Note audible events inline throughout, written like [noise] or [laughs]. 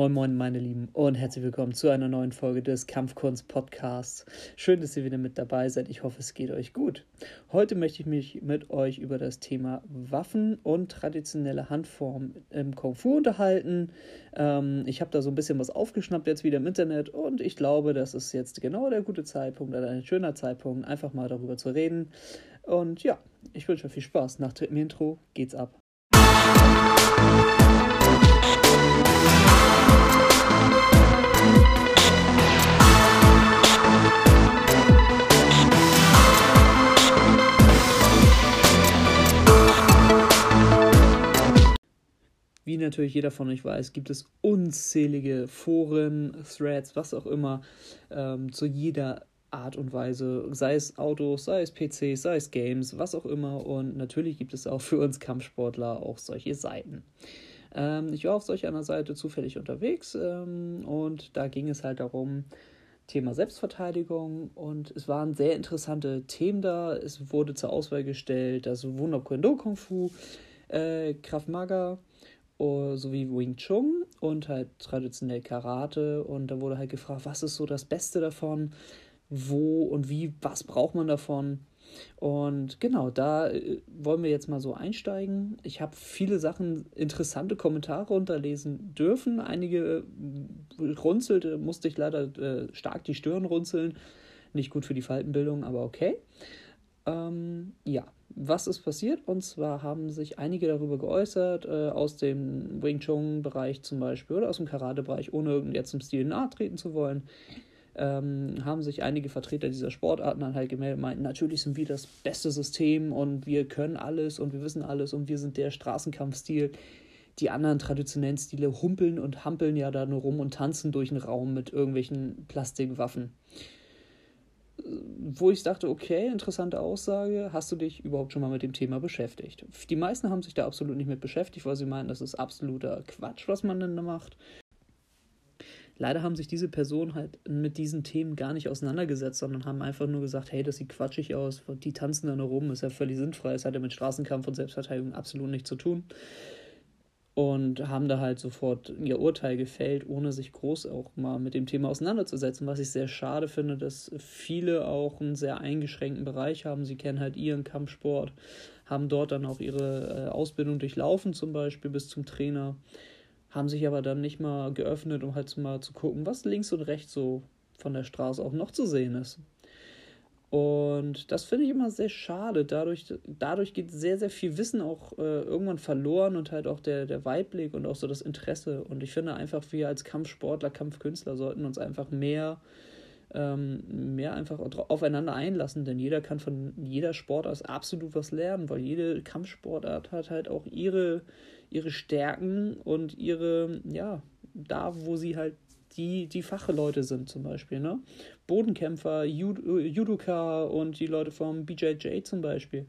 Moin Moin meine Lieben und herzlich willkommen zu einer neuen Folge des Kampfkunst Podcasts. Schön, dass ihr wieder mit dabei seid. Ich hoffe, es geht euch gut. Heute möchte ich mich mit euch über das Thema Waffen und traditionelle Handform im Kung Fu unterhalten. Ähm, ich habe da so ein bisschen was aufgeschnappt jetzt wieder im Internet und ich glaube, das ist jetzt genau der gute Zeitpunkt oder ein schöner Zeitpunkt, einfach mal darüber zu reden. Und ja, ich wünsche euch viel Spaß. Nach dem Intro geht's ab. Wie natürlich jeder von euch weiß, gibt es unzählige Foren, Threads, was auch immer, ähm, zu jeder Art und Weise, sei es Autos, sei es PCs, sei es Games, was auch immer. Und natürlich gibt es auch für uns Kampfsportler auch solche Seiten. Ähm, ich war auf solch einer Seite zufällig unterwegs ähm, und da ging es halt darum, Thema Selbstverteidigung und es waren sehr interessante Themen da. Es wurde zur Auswahl gestellt, das Wunderkuen-Do Kung Fu, äh, Krav Maga, sowie Wing Chun und halt traditionell Karate. Und da wurde halt gefragt, was ist so das Beste davon? Wo und wie, was braucht man davon? Und genau, da äh, wollen wir jetzt mal so einsteigen. Ich habe viele Sachen, interessante Kommentare unterlesen dürfen. Einige äh, runzelte, musste ich leider äh, stark die Stirn runzeln. Nicht gut für die Faltenbildung, aber okay. Ähm, ja, was ist passiert? Und zwar haben sich einige darüber geäußert, äh, aus dem Wing Chun-Bereich zum Beispiel oder aus dem Karate-Bereich, ohne jetzt im Stil nahe treten zu wollen, ähm, haben sich einige Vertreter dieser Sportarten dann halt gemeldet, meinten, natürlich sind wir das beste System und wir können alles und wir wissen alles und wir sind der Straßenkampfstil. Die anderen traditionellen Stile humpeln und hampeln ja da nur rum und tanzen durch den Raum mit irgendwelchen Plastikwaffen wo ich dachte, okay, interessante Aussage, hast du dich überhaupt schon mal mit dem Thema beschäftigt? Die meisten haben sich da absolut nicht mit beschäftigt, weil sie meinen, das ist absoluter Quatsch, was man denn da macht. Leider haben sich diese Personen halt mit diesen Themen gar nicht auseinandergesetzt, sondern haben einfach nur gesagt, hey, das sieht quatschig aus, die tanzen da nur rum, ist ja völlig sinnfrei, es hat ja mit Straßenkampf und Selbstverteidigung absolut nichts zu tun und haben da halt sofort ihr Urteil gefällt, ohne sich groß auch mal mit dem Thema auseinanderzusetzen, was ich sehr schade finde, dass viele auch einen sehr eingeschränkten Bereich haben. Sie kennen halt ihren Kampfsport, haben dort dann auch ihre äh, Ausbildung durchlaufen, zum Beispiel bis zum Trainer, haben sich aber dann nicht mal geöffnet, um halt mal zu gucken, was links und rechts so von der Straße auch noch zu sehen ist. Und das finde ich immer sehr schade. Dadurch, dadurch geht sehr, sehr viel Wissen auch äh, irgendwann verloren und halt auch der, der Weitblick und auch so das Interesse. Und ich finde einfach, wir als Kampfsportler, Kampfkünstler sollten uns einfach mehr, ähm, mehr einfach aufeinander einlassen, denn jeder kann von jeder Sportart absolut was lernen, weil jede Kampfsportart hat halt auch ihre, ihre Stärken und ihre, ja, da, wo sie halt die, die Fachleute sind zum Beispiel, ne? Bodenkämpfer, Judoka und die Leute vom BJJ zum Beispiel.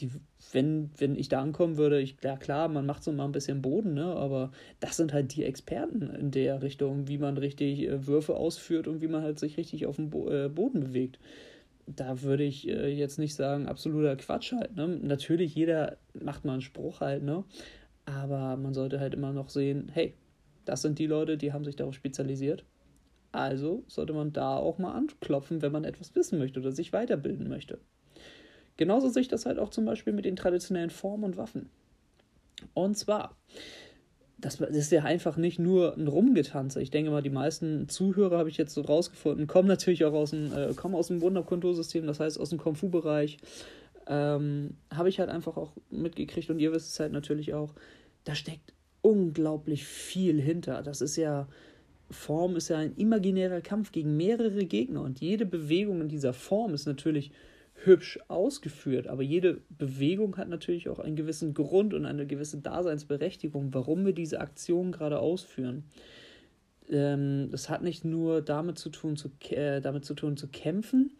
Die, wenn, wenn ich da ankommen würde, ich, ja klar, man macht so mal ein bisschen Boden, ne? aber das sind halt die Experten in der Richtung, wie man richtig äh, Würfe ausführt und wie man halt sich richtig auf dem Bo äh, Boden bewegt. Da würde ich äh, jetzt nicht sagen, absoluter Quatsch halt. Ne? Natürlich, jeder macht mal einen Spruch halt, ne? aber man sollte halt immer noch sehen, hey, das sind die Leute, die haben sich darauf spezialisiert. Also sollte man da auch mal anklopfen, wenn man etwas wissen möchte oder sich weiterbilden möchte. Genauso sehe ich das halt auch zum Beispiel mit den traditionellen Formen und Waffen. Und zwar, das ist ja einfach nicht nur ein Rumgetanze. Ich denke mal, die meisten Zuhörer habe ich jetzt so rausgefunden, kommen natürlich auch aus dem, äh, kommen aus dem Wunderkontursystem, das heißt aus dem Kung Fu-Bereich. Ähm, habe ich halt einfach auch mitgekriegt und ihr wisst es halt natürlich auch, da steckt unglaublich viel hinter. Das ist ja, Form ist ja ein imaginärer Kampf gegen mehrere Gegner und jede Bewegung in dieser Form ist natürlich hübsch ausgeführt, aber jede Bewegung hat natürlich auch einen gewissen Grund und eine gewisse Daseinsberechtigung, warum wir diese Aktion gerade ausführen. Ähm, das hat nicht nur damit zu tun, zu, äh, damit zu tun, zu kämpfen,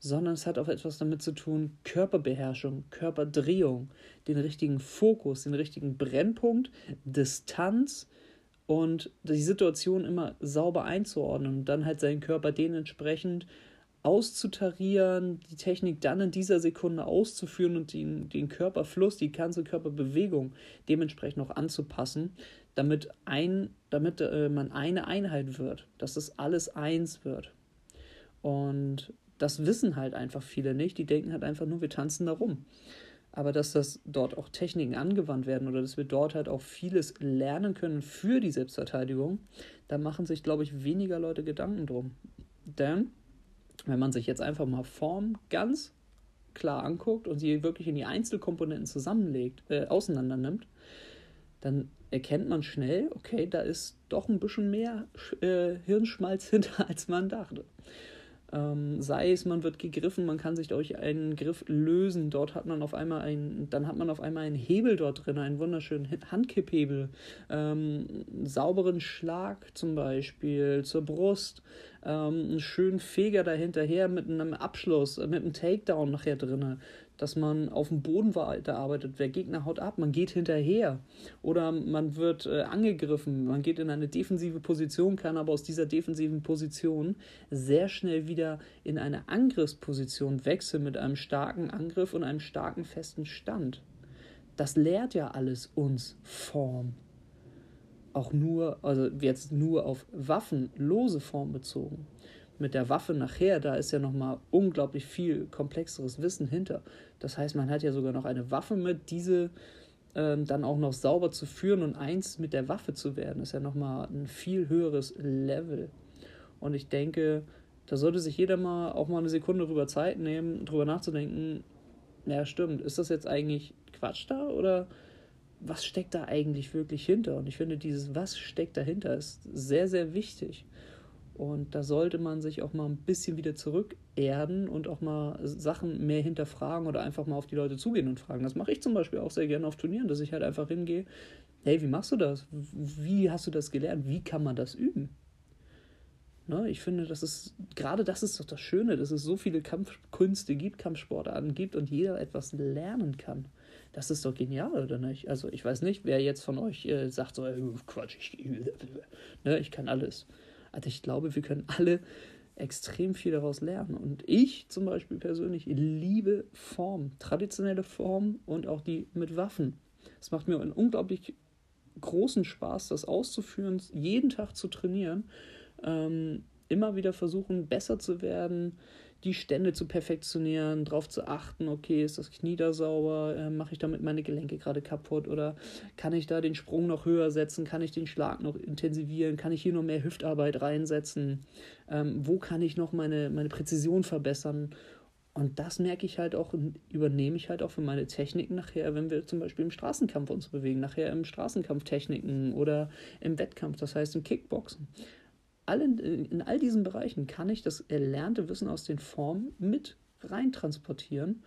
sondern es hat auch etwas damit zu tun, Körperbeherrschung, Körperdrehung, den richtigen Fokus, den richtigen Brennpunkt, Distanz und die Situation immer sauber einzuordnen und dann halt seinen Körper dementsprechend auszutarieren, die Technik dann in dieser Sekunde auszuführen und den, den Körperfluss, die ganze Körperbewegung dementsprechend auch anzupassen, damit ein damit äh, man eine Einheit wird, dass das alles eins wird. Und das wissen halt einfach viele nicht. Die denken halt einfach nur, wir tanzen da rum. Aber dass das dort auch Techniken angewandt werden oder dass wir dort halt auch vieles lernen können für die Selbstverteidigung, da machen sich, glaube ich, weniger Leute Gedanken drum. Denn wenn man sich jetzt einfach mal Form ganz klar anguckt und sie wirklich in die Einzelkomponenten zusammenlegt, äh, auseinander nimmt, dann erkennt man schnell, okay, da ist doch ein bisschen mehr äh, Hirnschmalz [laughs] hinter, als man dachte. Ähm, sei es, man wird gegriffen, man kann sich durch einen Griff lösen. Dort hat man auf einmal einen, dann hat man auf einmal einen Hebel dort drin, einen wunderschönen Handkipphebel, ähm, einen sauberen Schlag zum Beispiel zur Brust, ähm, einen schönen Feger dahinterher mit einem Abschluss, mit einem Takedown nachher drin dass man auf dem Boden weiterarbeitet. Wer Gegner haut ab, man geht hinterher. Oder man wird äh, angegriffen, man geht in eine defensive Position, kann aber aus dieser defensiven Position sehr schnell wieder in eine Angriffsposition wechseln mit einem starken Angriff und einem starken festen Stand. Das lehrt ja alles uns Form. Auch nur, also jetzt nur auf waffenlose Form bezogen mit der Waffe nachher, da ist ja nochmal unglaublich viel komplexeres Wissen hinter. Das heißt, man hat ja sogar noch eine Waffe mit, diese ähm, dann auch noch sauber zu führen und eins mit der Waffe zu werden, ist ja nochmal ein viel höheres Level. Und ich denke, da sollte sich jeder mal auch mal eine Sekunde drüber Zeit nehmen, drüber nachzudenken, ja stimmt, ist das jetzt eigentlich Quatsch da oder was steckt da eigentlich wirklich hinter? Und ich finde, dieses Was steckt dahinter ist sehr, sehr wichtig. Und da sollte man sich auch mal ein bisschen wieder zurückerden und auch mal Sachen mehr hinterfragen oder einfach mal auf die Leute zugehen und fragen. Das mache ich zum Beispiel auch sehr gerne auf Turnieren, dass ich halt einfach hingehe, hey, wie machst du das? Wie hast du das gelernt? Wie kann man das üben? Ne, ich finde, das ist, gerade das ist doch das Schöne, dass es so viele Kampfkünste gibt, Kampfsportarten gibt und jeder etwas lernen kann. Das ist doch genial, oder nicht? Also ich weiß nicht, wer jetzt von euch äh, sagt so, äh, Quatsch, ich, [laughs] ne, ich kann alles. Also ich glaube, wir können alle extrem viel daraus lernen. Und ich zum Beispiel persönlich liebe Form, traditionelle Form und auch die mit Waffen. Es macht mir einen unglaublich großen Spaß, das auszuführen, jeden Tag zu trainieren, ähm, immer wieder versuchen, besser zu werden, die Stände zu perfektionieren, darauf zu achten, okay, ist das Knie da sauber, äh, mache ich damit meine Gelenke gerade kaputt oder kann ich da den Sprung noch höher setzen, kann ich den Schlag noch intensivieren, kann ich hier noch mehr Hüftarbeit reinsetzen, ähm, wo kann ich noch meine, meine Präzision verbessern? Und das merke ich halt auch und übernehme ich halt auch für meine Techniken nachher, wenn wir zum Beispiel im Straßenkampf uns bewegen, nachher im Straßenkampftechniken oder im Wettkampf, das heißt im Kickboxen allen, in all diesen Bereichen kann ich das erlernte Wissen aus den Formen mit rein transportieren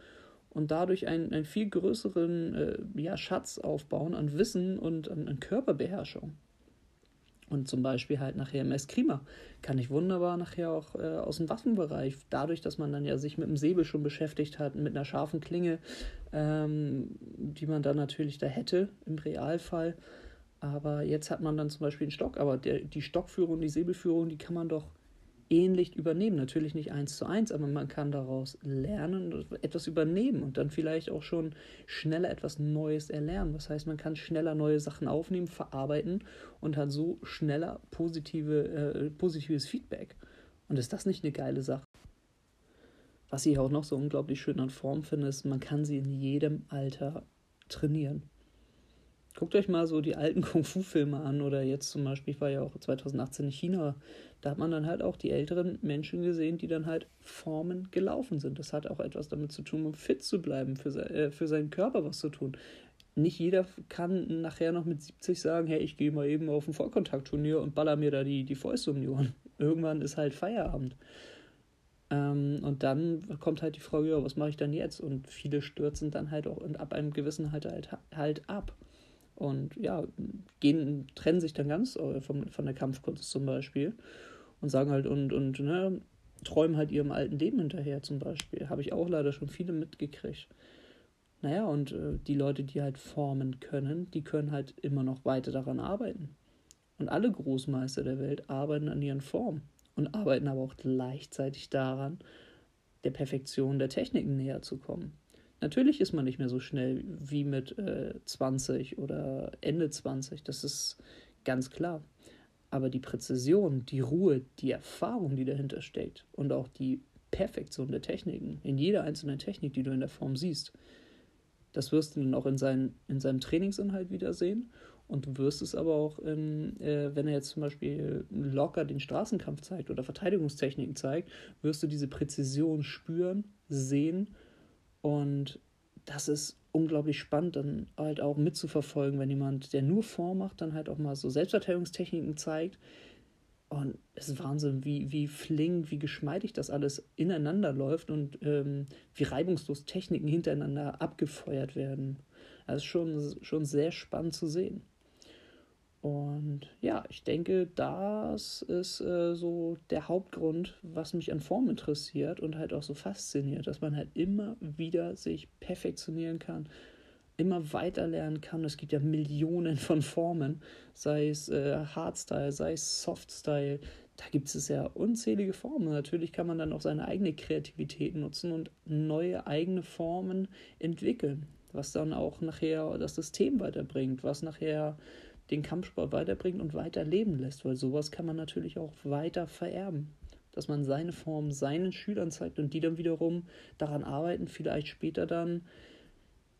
und dadurch einen, einen viel größeren äh, ja, Schatz aufbauen an Wissen und an, an, Körperbeherrschung. Und zum Beispiel halt nachher im Eskrima kann ich wunderbar nachher auch äh, aus dem Waffenbereich, dadurch, dass man dann ja sich mit dem Säbel schon beschäftigt hat, mit einer scharfen Klinge, ähm, die man dann natürlich da hätte im Realfall, aber jetzt hat man dann zum Beispiel einen Stock, aber der, die Stockführung, die Säbelführung, die kann man doch ähnlich übernehmen. Natürlich nicht eins zu eins, aber man kann daraus lernen und etwas übernehmen und dann vielleicht auch schon schneller etwas Neues erlernen. Das heißt, man kann schneller neue Sachen aufnehmen, verarbeiten und hat so schneller positive, äh, positives Feedback. Und ist das nicht eine geile Sache? Was ich auch noch so unglaublich schön an Form finde, ist, man kann sie in jedem Alter trainieren. Guckt euch mal so die alten [laughs] Kung-Fu-Filme an oder jetzt zum Beispiel, ich war ja auch 2018 in China, da hat man dann halt auch die älteren Menschen gesehen, die dann halt Formen gelaufen sind. Das hat auch etwas damit zu tun, um fit zu bleiben, für, äh, für seinen Körper was zu tun. Nicht jeder kann nachher noch mit 70 sagen, hey, ich gehe mal eben auf ein Vollkontaktturnier und baller mir da die, die Fäuste um die Ohren. [laughs] Irgendwann ist halt Feierabend. Ähm, und dann kommt halt die Frage, ja, was mache ich dann jetzt? Und viele stürzen dann halt auch ab einem gewissen halt, halt, halt ab und ja, gehen, trennen sich dann ganz äh, von, von der Kampfkunst zum Beispiel und sagen halt und, und ne, träumen halt ihrem alten Leben hinterher zum Beispiel. Habe ich auch leider schon viele mitgekriegt. Naja, und äh, die Leute, die halt formen können, die können halt immer noch weiter daran arbeiten. Und alle Großmeister der Welt arbeiten an ihren Formen und arbeiten aber auch gleichzeitig daran, der Perfektion der Techniken näher zu kommen. Natürlich ist man nicht mehr so schnell wie mit äh, 20 oder Ende 20. Das ist Ganz klar. Aber die Präzision, die Ruhe, die Erfahrung, die dahinter steckt und auch die Perfektion der Techniken, in jeder einzelnen Technik, die du in der Form siehst, das wirst du dann auch in, seinen, in seinem Trainingsinhalt wiedersehen. Und du wirst es aber auch, in, äh, wenn er jetzt zum Beispiel locker den Straßenkampf zeigt oder Verteidigungstechniken zeigt, wirst du diese Präzision spüren, sehen. Und das ist unglaublich spannend, dann halt auch mitzuverfolgen, wenn jemand, der nur Form macht, dann halt auch mal so Selbstverteidigungstechniken zeigt. Und es ist Wahnsinn, wie, wie flink, wie geschmeidig das alles ineinander läuft und ähm, wie reibungslos Techniken hintereinander abgefeuert werden. Also schon, schon sehr spannend zu sehen. Und ja, ich denke, das ist äh, so der Hauptgrund, was mich an Form interessiert und halt auch so fasziniert, dass man halt immer wieder sich perfektionieren kann, immer weiter lernen kann. Es gibt ja Millionen von Formen, sei es äh, Hardstyle, sei es Softstyle. Da gibt es ja unzählige Formen. Natürlich kann man dann auch seine eigene Kreativität nutzen und neue eigene Formen entwickeln, was dann auch nachher das System weiterbringt, was nachher den Kampfsport weiterbringt und weiter leben lässt, weil sowas kann man natürlich auch weiter vererben. Dass man seine Form seinen Schülern zeigt und die dann wiederum daran arbeiten, vielleicht später dann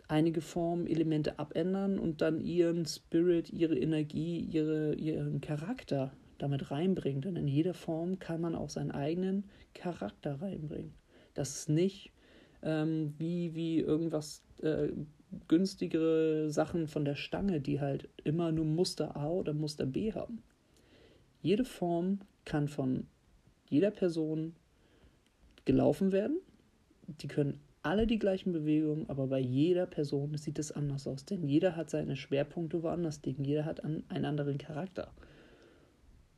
einige Formen, Elemente abändern und dann ihren Spirit, ihre Energie, ihre, ihren Charakter damit reinbringen. Denn in jeder Form kann man auch seinen eigenen Charakter reinbringen. Das ist nicht ähm, wie, wie irgendwas äh, günstigere Sachen von der Stange, die halt immer nur Muster A oder Muster B haben. Jede Form kann von jeder Person gelaufen werden. Die können alle die gleichen Bewegungen, aber bei jeder Person sieht es anders aus, denn jeder hat seine Schwerpunkte woanders liegen, jeder hat einen anderen Charakter.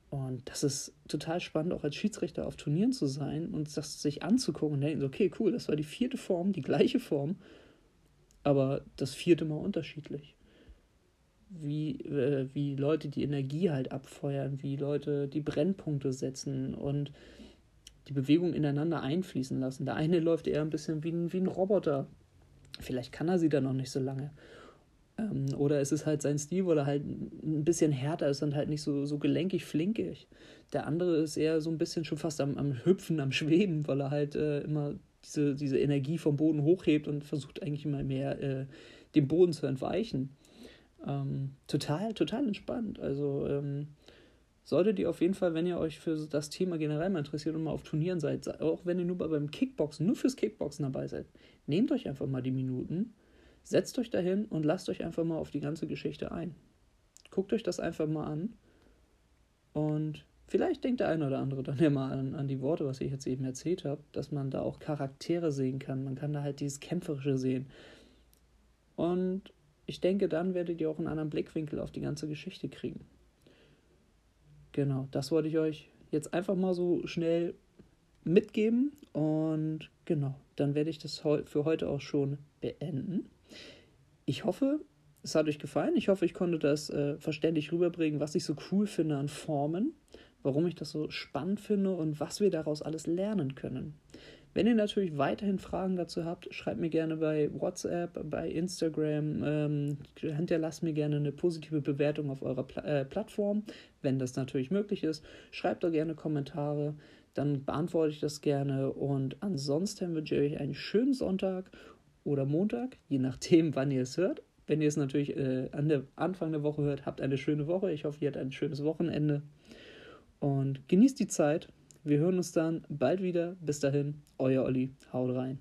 Und das ist total spannend, auch als Schiedsrichter auf Turnieren zu sein und das sich anzugucken und denken, okay, cool, das war die vierte Form, die gleiche Form, aber das vierte Mal unterschiedlich. Wie, äh, wie Leute die Energie halt abfeuern, wie Leute die Brennpunkte setzen und die Bewegung ineinander einfließen lassen. Der eine läuft eher ein bisschen wie ein, wie ein Roboter. Vielleicht kann er sie dann noch nicht so lange. Ähm, oder es ist halt sein Stil, weil er halt ein bisschen härter ist und halt nicht so, so gelenkig, flinkig. Der andere ist eher so ein bisschen schon fast am, am Hüpfen, am Schweben, weil er halt äh, immer diese, diese Energie vom Boden hochhebt und versucht eigentlich immer mehr äh, dem Boden zu entweichen. Ähm, total, total entspannt. Also ähm, solltet ihr auf jeden Fall, wenn ihr euch für das Thema generell mal interessiert und mal auf Turnieren seid, auch wenn ihr nur beim Kickboxen, nur fürs Kickboxen dabei seid, nehmt euch einfach mal die Minuten, setzt euch dahin und lasst euch einfach mal auf die ganze Geschichte ein. Guckt euch das einfach mal an und Vielleicht denkt der eine oder andere dann ja mal an, an die Worte, was ich jetzt eben erzählt habe, dass man da auch Charaktere sehen kann. Man kann da halt dieses Kämpferische sehen. Und ich denke, dann werdet ihr auch einen anderen Blickwinkel auf die ganze Geschichte kriegen. Genau, das wollte ich euch jetzt einfach mal so schnell mitgeben. Und genau, dann werde ich das für heute auch schon beenden. Ich hoffe, es hat euch gefallen. Ich hoffe, ich konnte das äh, verständlich rüberbringen, was ich so cool finde an Formen warum ich das so spannend finde und was wir daraus alles lernen können. Wenn ihr natürlich weiterhin Fragen dazu habt, schreibt mir gerne bei WhatsApp, bei Instagram, ähm, hinterlasst mir gerne eine positive Bewertung auf eurer Pla äh, Plattform, wenn das natürlich möglich ist. Schreibt da gerne Kommentare, dann beantworte ich das gerne und ansonsten wünsche ich euch einen schönen Sonntag oder Montag, je nachdem, wann ihr es hört. Wenn ihr es natürlich äh, an der Anfang der Woche hört, habt eine schöne Woche. Ich hoffe, ihr habt ein schönes Wochenende und genießt die Zeit. Wir hören uns dann bald wieder. Bis dahin, euer Olli. Haut rein.